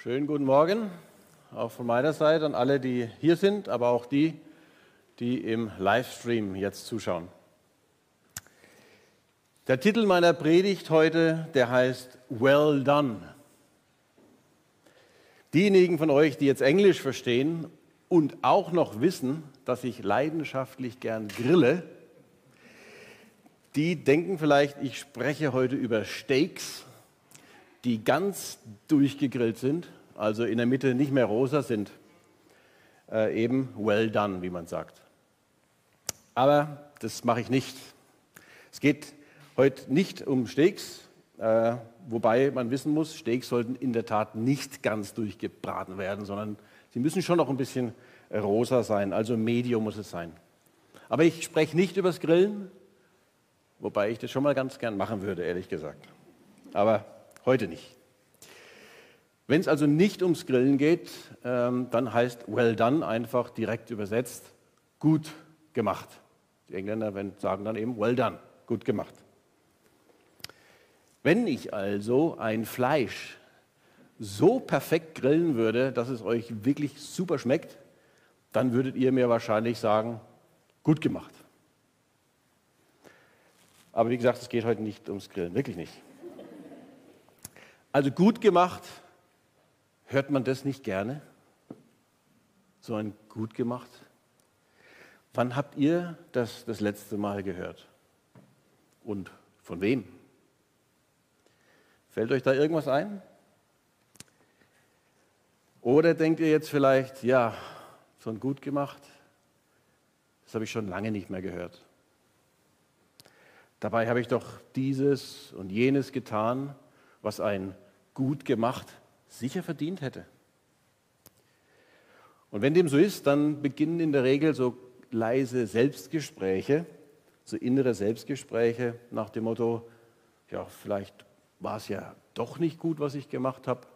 Schönen guten Morgen, auch von meiner Seite an alle, die hier sind, aber auch die, die im Livestream jetzt zuschauen. Der Titel meiner Predigt heute, der heißt Well Done. Diejenigen von euch, die jetzt Englisch verstehen und auch noch wissen, dass ich leidenschaftlich gern grille, die denken vielleicht, ich spreche heute über Steaks, die ganz durchgegrillt sind, also in der Mitte nicht mehr rosa sind, äh, eben well done, wie man sagt. Aber das mache ich nicht. Es geht heute nicht um Steaks, äh, wobei man wissen muss, Steaks sollten in der Tat nicht ganz durchgebraten werden, sondern sie müssen schon noch ein bisschen rosa sein, also medium muss es sein. Aber ich spreche nicht über das Grillen, wobei ich das schon mal ganz gern machen würde, ehrlich gesagt. Aber heute nicht. Wenn es also nicht ums Grillen geht, ähm, dann heißt well done einfach direkt übersetzt gut gemacht. Die Engländer sagen dann eben well done, gut gemacht. Wenn ich also ein Fleisch so perfekt grillen würde, dass es euch wirklich super schmeckt, dann würdet ihr mir wahrscheinlich sagen, gut gemacht. Aber wie gesagt, es geht heute nicht ums Grillen, wirklich nicht. Also gut gemacht, hört man das nicht gerne? So ein gut gemacht? Wann habt ihr das das letzte Mal gehört? Und von wem? Fällt euch da irgendwas ein? Oder denkt ihr jetzt vielleicht, ja, so ein gut gemacht, das habe ich schon lange nicht mehr gehört. Dabei habe ich doch dieses und jenes getan, was ein gut gemacht sicher verdient hätte. Und wenn dem so ist, dann beginnen in der Regel so leise Selbstgespräche, so innere Selbstgespräche nach dem Motto, ja, vielleicht war es ja doch nicht gut, was ich gemacht habe.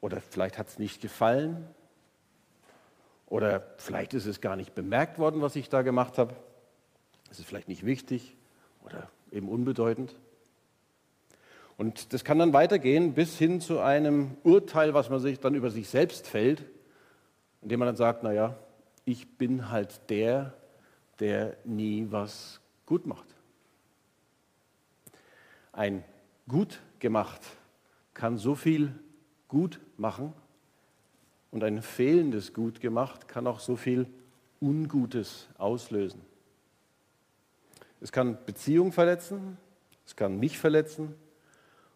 Oder vielleicht hat es nicht gefallen. Oder vielleicht ist es gar nicht bemerkt worden, was ich da gemacht habe. Es ist vielleicht nicht wichtig oder eben unbedeutend. Und das kann dann weitergehen bis hin zu einem Urteil, was man sich dann über sich selbst fällt, indem man dann sagt, naja, ich bin halt der, der nie was gut macht. Ein gut gemacht kann so viel gut machen und ein fehlendes gut gemacht kann auch so viel Ungutes auslösen. Es kann Beziehungen verletzen, es kann mich verletzen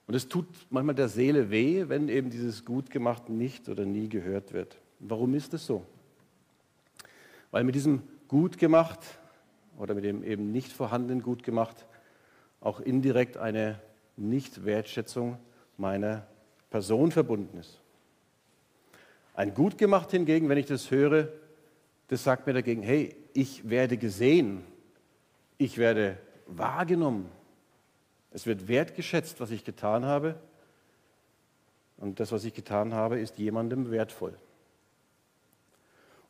und es tut manchmal der Seele weh, wenn eben dieses Gutgemacht nicht oder nie gehört wird. Warum ist es so? Weil mit diesem Gutgemacht oder mit dem eben nicht vorhandenen Gutgemacht auch indirekt eine Nichtwertschätzung meiner Person verbunden ist. Ein Gutgemacht hingegen, wenn ich das höre, das sagt mir dagegen, hey, ich werde gesehen, ich werde wahrgenommen, es wird wertgeschätzt, was ich getan habe. Und das, was ich getan habe, ist jemandem wertvoll.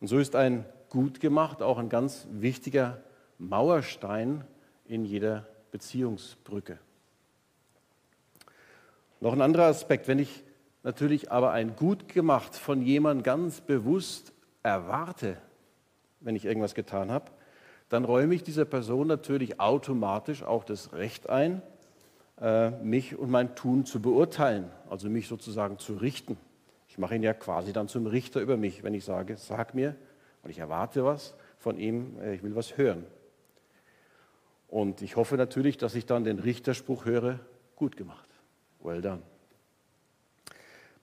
Und so ist ein gut gemacht auch ein ganz wichtiger Mauerstein in jeder Beziehungsbrücke. Noch ein anderer Aspekt, wenn ich natürlich aber ein gut gemacht von jemandem ganz bewusst erwarte, wenn ich irgendwas getan habe, dann räume ich dieser Person natürlich automatisch auch das Recht ein, mich und mein Tun zu beurteilen, also mich sozusagen zu richten. Ich mache ihn ja quasi dann zum Richter über mich, wenn ich sage, sag mir, und ich erwarte was von ihm, äh, ich will was hören. Und ich hoffe natürlich, dass ich dann den Richterspruch höre, gut gemacht, well done.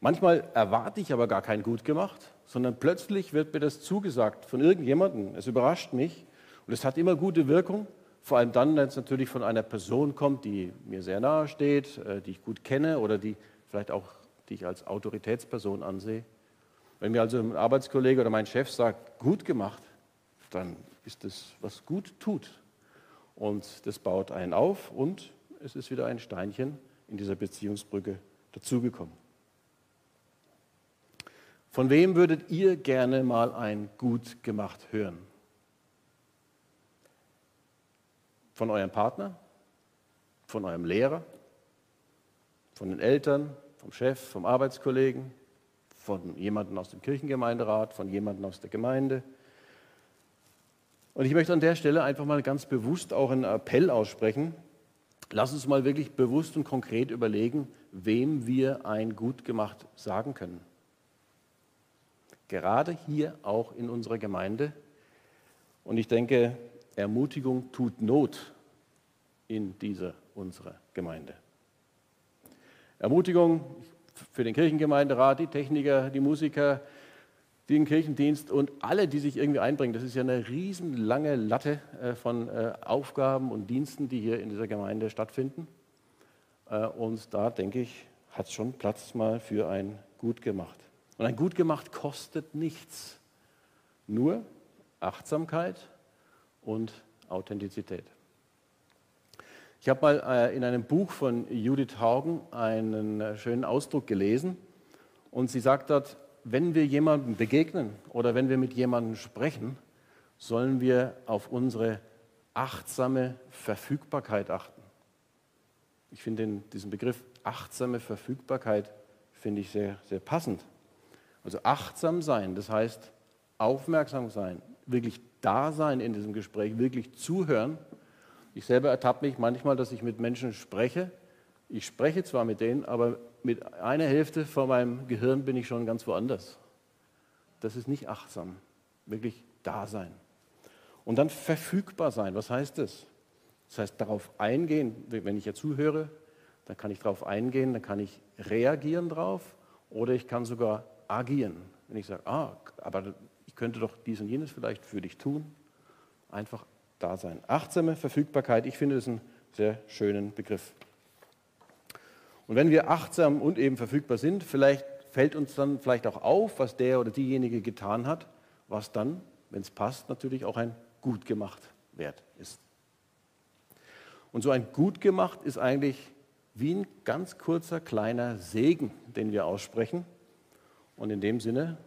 Manchmal erwarte ich aber gar kein gut gemacht, sondern plötzlich wird mir das zugesagt von irgendjemandem. Es überrascht mich und es hat immer gute Wirkung vor allem dann, wenn es natürlich von einer Person kommt, die mir sehr nahe steht, äh, die ich gut kenne oder die vielleicht auch, die ich als Autoritätsperson ansehe. Wenn mir also ein Arbeitskollege oder mein Chef sagt, gut gemacht, dann ist das, was gut tut. Und das baut einen auf und es ist wieder ein Steinchen in dieser Beziehungsbrücke dazugekommen. Von wem würdet ihr gerne mal ein gut gemacht hören? Von eurem Partner? Von eurem Lehrer? Von den Eltern? vom Chef, vom Arbeitskollegen, von jemandem aus dem Kirchengemeinderat, von jemandem aus der Gemeinde. Und ich möchte an der Stelle einfach mal ganz bewusst auch einen Appell aussprechen. Lass uns mal wirklich bewusst und konkret überlegen, wem wir ein Gut gemacht sagen können. Gerade hier auch in unserer Gemeinde. Und ich denke, Ermutigung tut Not in dieser unserer Gemeinde. Ermutigung für den Kirchengemeinderat, die Techniker, die Musiker, den Kirchendienst und alle, die sich irgendwie einbringen. Das ist ja eine riesenlange Latte äh, von äh, Aufgaben und Diensten, die hier in dieser Gemeinde stattfinden. Äh, und da denke ich, hat es schon Platz mal für ein Gut gemacht. Und ein Gut gemacht kostet nichts, nur Achtsamkeit und Authentizität. Ich habe mal äh, in einem Buch von Judith Haugen einen äh, schönen Ausdruck gelesen und sie sagt dort, wenn wir jemandem begegnen oder wenn wir mit jemandem sprechen, sollen wir auf unsere achtsame Verfügbarkeit achten. Ich finde diesen Begriff achtsame Verfügbarkeit finde ich sehr, sehr passend. Also achtsam sein, das heißt aufmerksam sein, wirklich da in diesem Gespräch, wirklich zuhören ich selber ertappe mich manchmal, dass ich mit Menschen spreche. Ich spreche zwar mit denen, aber mit einer Hälfte von meinem Gehirn bin ich schon ganz woanders. Das ist nicht achtsam. Wirklich da sein. Und dann verfügbar sein. Was heißt das? Das heißt, darauf eingehen, wenn ich ja zuhöre, dann kann ich darauf eingehen, dann kann ich reagieren drauf oder ich kann sogar agieren. Wenn ich sage, ah, aber könnte doch dies und jenes vielleicht für dich tun. Einfach da sein. Achtsame Verfügbarkeit, ich finde das einen sehr schönen Begriff. Und wenn wir achtsam und eben verfügbar sind, vielleicht fällt uns dann vielleicht auch auf, was der oder diejenige getan hat, was dann, wenn es passt, natürlich auch ein gut gemacht wert ist. Und so ein gut gemacht ist eigentlich wie ein ganz kurzer kleiner Segen, den wir aussprechen. Und in dem Sinne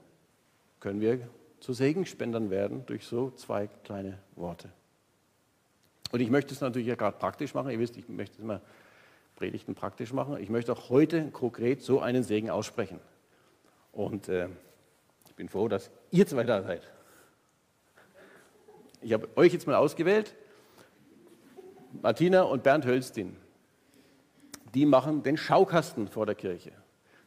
können wir zu Segenspendern werden durch so zwei kleine Worte. Und ich möchte es natürlich ja gerade praktisch machen. Ihr wisst, ich möchte immer Predigten praktisch machen. Ich möchte auch heute konkret so einen Segen aussprechen. Und äh, ich bin froh, dass ihr zwei da seid. Ich habe euch jetzt mal ausgewählt, Martina und Bernd Hölstin. Die machen den Schaukasten vor der Kirche.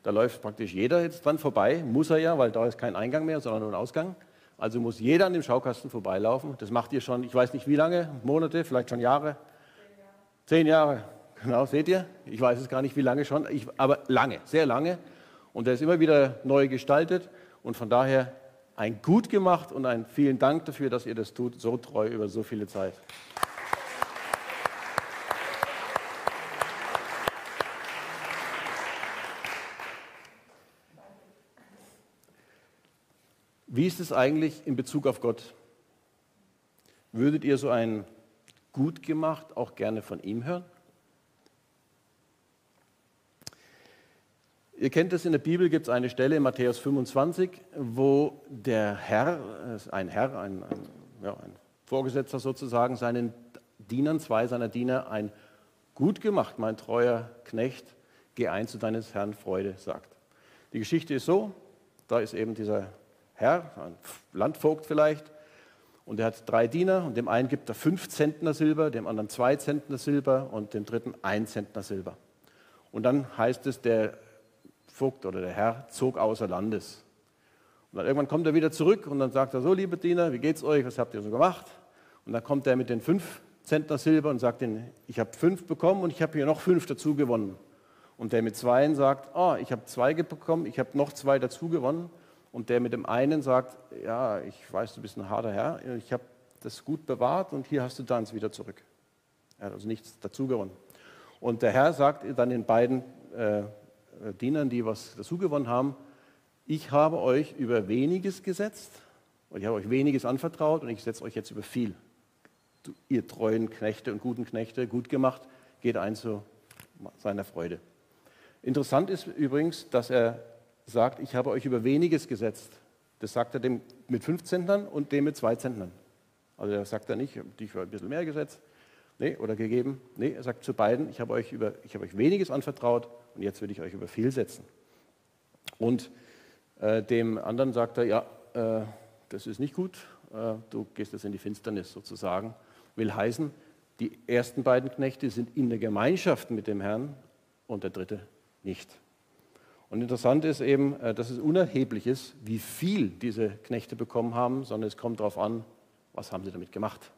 Da läuft praktisch jeder jetzt dran vorbei, muss er ja, weil da ist kein Eingang mehr, sondern nur ein Ausgang. Also muss jeder an dem Schaukasten vorbeilaufen. Das macht ihr schon, ich weiß nicht wie lange, Monate, vielleicht schon Jahre. Zehn Jahre. Genau, seht ihr? Ich weiß es gar nicht, wie lange schon, ich, aber lange, sehr lange. Und der ist immer wieder neu gestaltet. Und von daher ein gut gemacht und ein vielen Dank dafür, dass ihr das tut, so treu über so viele Zeit. Wie ist es eigentlich in Bezug auf Gott? Würdet ihr so ein gut gemacht auch gerne von ihm hören? Ihr kennt es in der Bibel, gibt es eine Stelle in Matthäus 25, wo der Herr, ein Herr, ein, ein, ja, ein Vorgesetzter sozusagen, seinen Dienern, zwei seiner Diener, ein gut gemacht, mein treuer Knecht, geh ein zu deines Herrn Freude, sagt. Die Geschichte ist so, da ist eben dieser Herr, ein Landvogt vielleicht, und er hat drei Diener und dem einen gibt er fünf Zentner Silber, dem anderen zwei Zentner Silber und dem dritten ein Zentner Silber. Und dann heißt es, der Vogt oder der Herr zog außer Landes. Und dann irgendwann kommt er wieder zurück und dann sagt er, so liebe Diener, wie geht's euch, was habt ihr so gemacht? Und dann kommt er mit den fünf Zentner Silber und sagt ihnen, ich habe fünf bekommen und ich habe hier noch fünf dazu gewonnen. Und der mit zweien sagt, oh, ich habe zwei bekommen, ich habe noch zwei dazu gewonnen. Und der mit dem einen sagt, ja, ich weiß, du bist ein harter Herr, ich habe das gut bewahrt und hier hast du deins wieder zurück. Er hat also nichts dazu gewonnen. Und der Herr sagt dann den beiden äh, Dienern, die was dazu gewonnen haben, ich habe euch über weniges gesetzt und ich habe euch weniges anvertraut und ich setze euch jetzt über viel. Du, ihr treuen Knechte und guten Knechte, gut gemacht, geht ein zu seiner Freude. Interessant ist übrigens, dass er sagt, ich habe euch über weniges gesetzt. Das sagt er dem mit fünf Zentnern und dem mit zwei Zentnern. Also er sagt er nicht, dich für ein bisschen mehr gesetzt nee, oder gegeben. Nee, er sagt zu beiden, ich habe euch, über, ich habe euch weniges anvertraut und jetzt will ich euch über viel setzen. Und äh, dem anderen sagt er, ja, äh, das ist nicht gut, äh, du gehst jetzt in die Finsternis sozusagen. Will heißen, die ersten beiden Knechte sind in der Gemeinschaft mit dem Herrn und der dritte nicht. Und interessant ist eben, äh, dass es unerheblich ist, wie viel diese Knechte bekommen haben, sondern es kommt darauf an, was haben sie damit gemacht.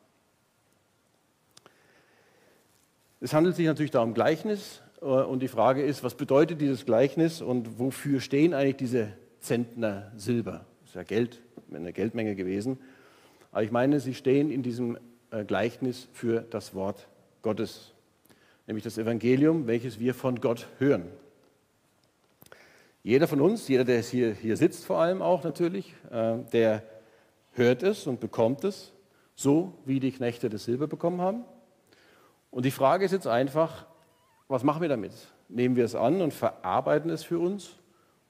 Es handelt sich natürlich da um Gleichnis äh, und die Frage ist, was bedeutet dieses Gleichnis und wofür stehen eigentlich diese Zentner Silber? Das ist ja Geld, eine Geldmenge gewesen. Aber ich meine, sie stehen in diesem äh, Gleichnis für das Wort Gottes, nämlich das Evangelium, welches wir von Gott hören. Jeder von uns, jeder, der hier, hier sitzt vor allem auch natürlich, äh, der hört es und bekommt es, so wie die Knechte das Silber bekommen haben. Und die Frage ist jetzt einfach, was machen wir damit? Nehmen wir es an und verarbeiten es für uns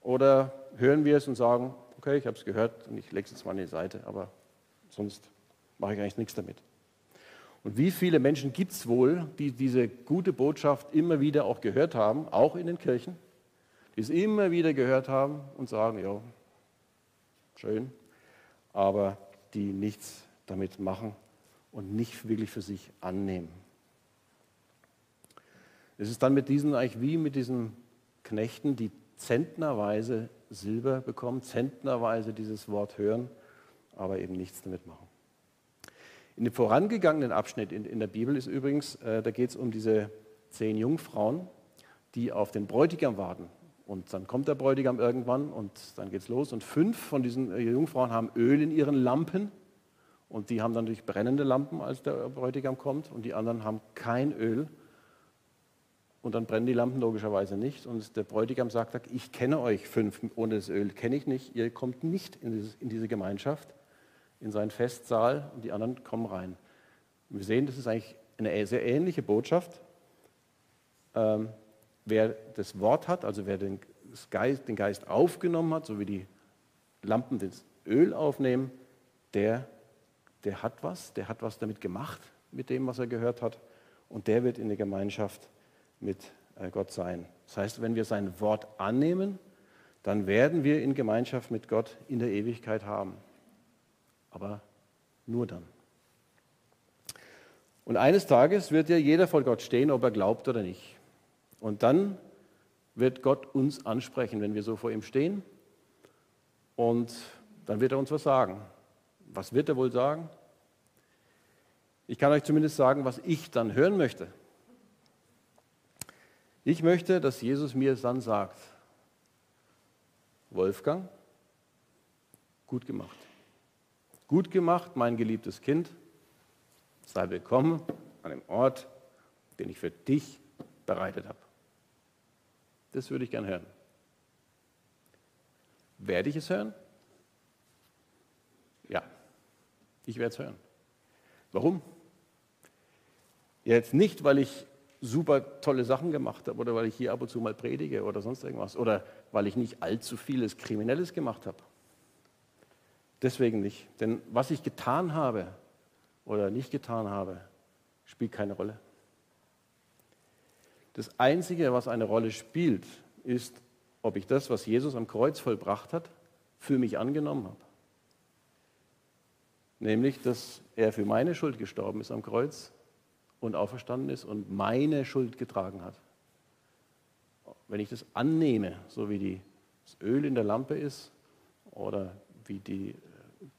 oder hören wir es und sagen, okay, ich habe es gehört und ich lege es jetzt mal an die Seite, aber sonst mache ich eigentlich nichts damit. Und wie viele Menschen gibt es wohl, die diese gute Botschaft immer wieder auch gehört haben, auch in den Kirchen, es immer wieder gehört haben und sagen, ja, schön, aber die nichts damit machen und nicht wirklich für sich annehmen. Es ist dann mit diesen eigentlich wie mit diesen Knechten, die zentnerweise Silber bekommen, zentnerweise dieses Wort hören, aber eben nichts damit machen. In dem vorangegangenen Abschnitt in, in der Bibel ist übrigens, äh, da geht es um diese zehn Jungfrauen, die auf den Bräutigam warten. Und dann kommt der Bräutigam irgendwann und dann geht es los. Und fünf von diesen äh, Jungfrauen haben Öl in ihren Lampen. Und die haben dann natürlich brennende Lampen, als der Bräutigam kommt. Und die anderen haben kein Öl. Und dann brennen die Lampen logischerweise nicht. Und der Bräutigam sagt, ich kenne euch fünf ohne das Öl, kenne ich nicht. Ihr kommt nicht in, diese Gemeinschaft, in seinen Festsaal und die anderen kommen rein. Wir sehen, das ist eigentlich eine sehr ähnliche Botschaft. Ähm, wer das Wort hat, also wer den Geist, den Geist aufgenommen hat, so wie die Lampen das Öl aufnehmen, der, der hat was, der hat was damit gemacht, mit dem, was er gehört hat. Und der wird in der Gemeinschaft mit äh, Gott sein. Das heißt, wenn wir sein Wort annehmen, dann werden wir in Gemeinschaft mit Gott in der Ewigkeit haben. Aber nur dann. Und eines Tages wird ja jeder vor Gott stehen, ob er glaubt oder nicht. Und dann wird Gott uns ansprechen, wenn wir so vor ihm stehen. Und dann wird er uns was sagen. Was wird er wohl sagen? Ich kann euch zumindest sagen, was ich dann hören möchte. Ich möchte, dass Jesus mir dann sagt, Wolfgang, gut gemacht. Gut gemacht, mein geliebtes Kind. Sei willkommen an dem Ort, den ich für dich bereitet habe. Das würde ich gern hören. Werde ich es hören? Ja, ich werde es hören. Warum? Jetzt nicht, weil ich super tolle Sachen gemacht habe oder weil ich hier ab und zu mal predige oder sonst irgendwas oder weil ich nicht allzu vieles Kriminelles gemacht habe. Deswegen nicht. Denn was ich getan habe oder nicht getan habe, spielt keine Rolle. Das Einzige, was eine Rolle spielt, ist, ob ich das, was Jesus am Kreuz vollbracht hat, für mich angenommen habe. Nämlich, dass er für meine Schuld gestorben ist am Kreuz und auferstanden ist und meine Schuld getragen hat. Wenn ich das annehme, so wie die, das Öl in der Lampe ist oder wie die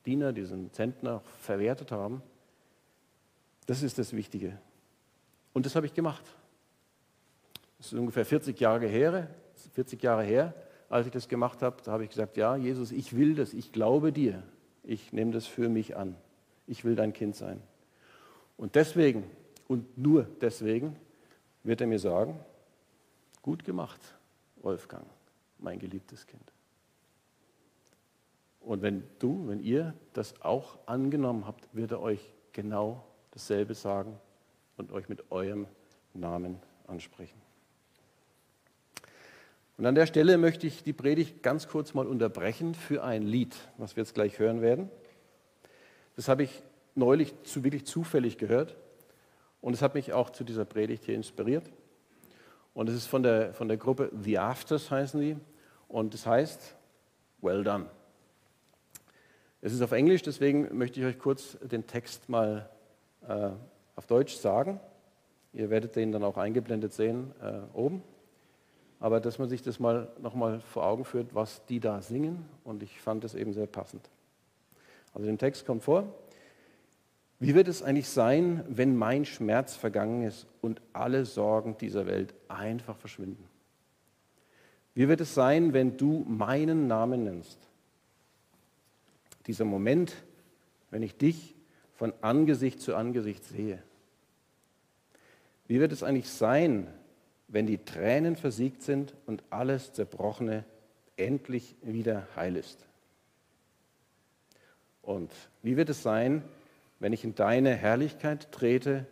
Diener diesen Zentner verwertet haben, das ist das Wichtige. Und das habe ich gemacht. Das ist ungefähr 40 Jahre her, 40 Jahre her, als ich das gemacht habe. Da habe ich gesagt, ja, Jesus, ich will das, ich glaube dir. Ich nehme das für mich an. Ich will dein Kind sein. Und deswegen und nur deswegen wird er mir sagen, gut gemacht, Wolfgang, mein geliebtes Kind. Und wenn du, wenn ihr das auch angenommen habt, wird er euch genau dasselbe sagen und euch mit eurem Namen ansprechen. Und an der Stelle möchte ich die Predigt ganz kurz mal unterbrechen für ein Lied, was wir jetzt gleich hören werden. Das habe ich neulich zu, wirklich zufällig gehört. Und es hat mich auch zu dieser Predigt hier inspiriert. Und es ist von der, von der Gruppe The Afters heißen die. Und es heißt, well done. Es ist auf Englisch, deswegen möchte ich euch kurz den Text mal äh, auf Deutsch sagen. Ihr werdet den dann auch eingeblendet sehen äh, oben. Aber dass man sich das mal nochmal vor Augen führt, was die da singen. Und ich fand es eben sehr passend. Also im Text kommt vor, wie wird es eigentlich sein, wenn mein Schmerz vergangen ist und alle Sorgen dieser Welt einfach verschwinden? Wie wird es sein, wenn du meinen Namen nennst? Dieser Moment, wenn ich dich von Angesicht zu Angesicht sehe. Wie wird es eigentlich sein, wenn die Tränen versiegt sind und alles Zerbrochene endlich wieder heil ist? Und wie wird es sein, wenn ich in deine Herrlichkeit trete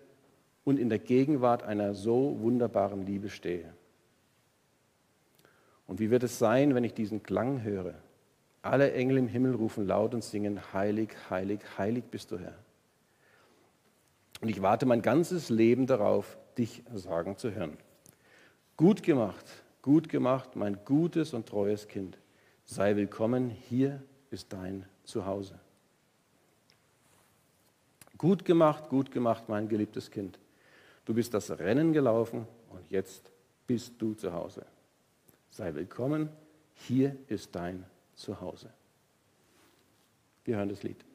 und in der Gegenwart einer so wunderbaren Liebe stehe? Und wie wird es sein, wenn ich diesen Klang höre? Alle Engel im Himmel rufen laut und singen, heilig, heilig, heilig bist du Herr. Und ich warte mein ganzes Leben darauf, dich sagen zu hören. Gut gemacht, gut gemacht, mein gutes und treues Kind. Sei willkommen, hier ist dein Zuhause. Gut gemacht, gut gemacht, mein geliebtes Kind. Du bist das Rennen gelaufen und jetzt bist du zu Hause. Sei willkommen, hier ist dein Zuhause. Wir hören das Lied.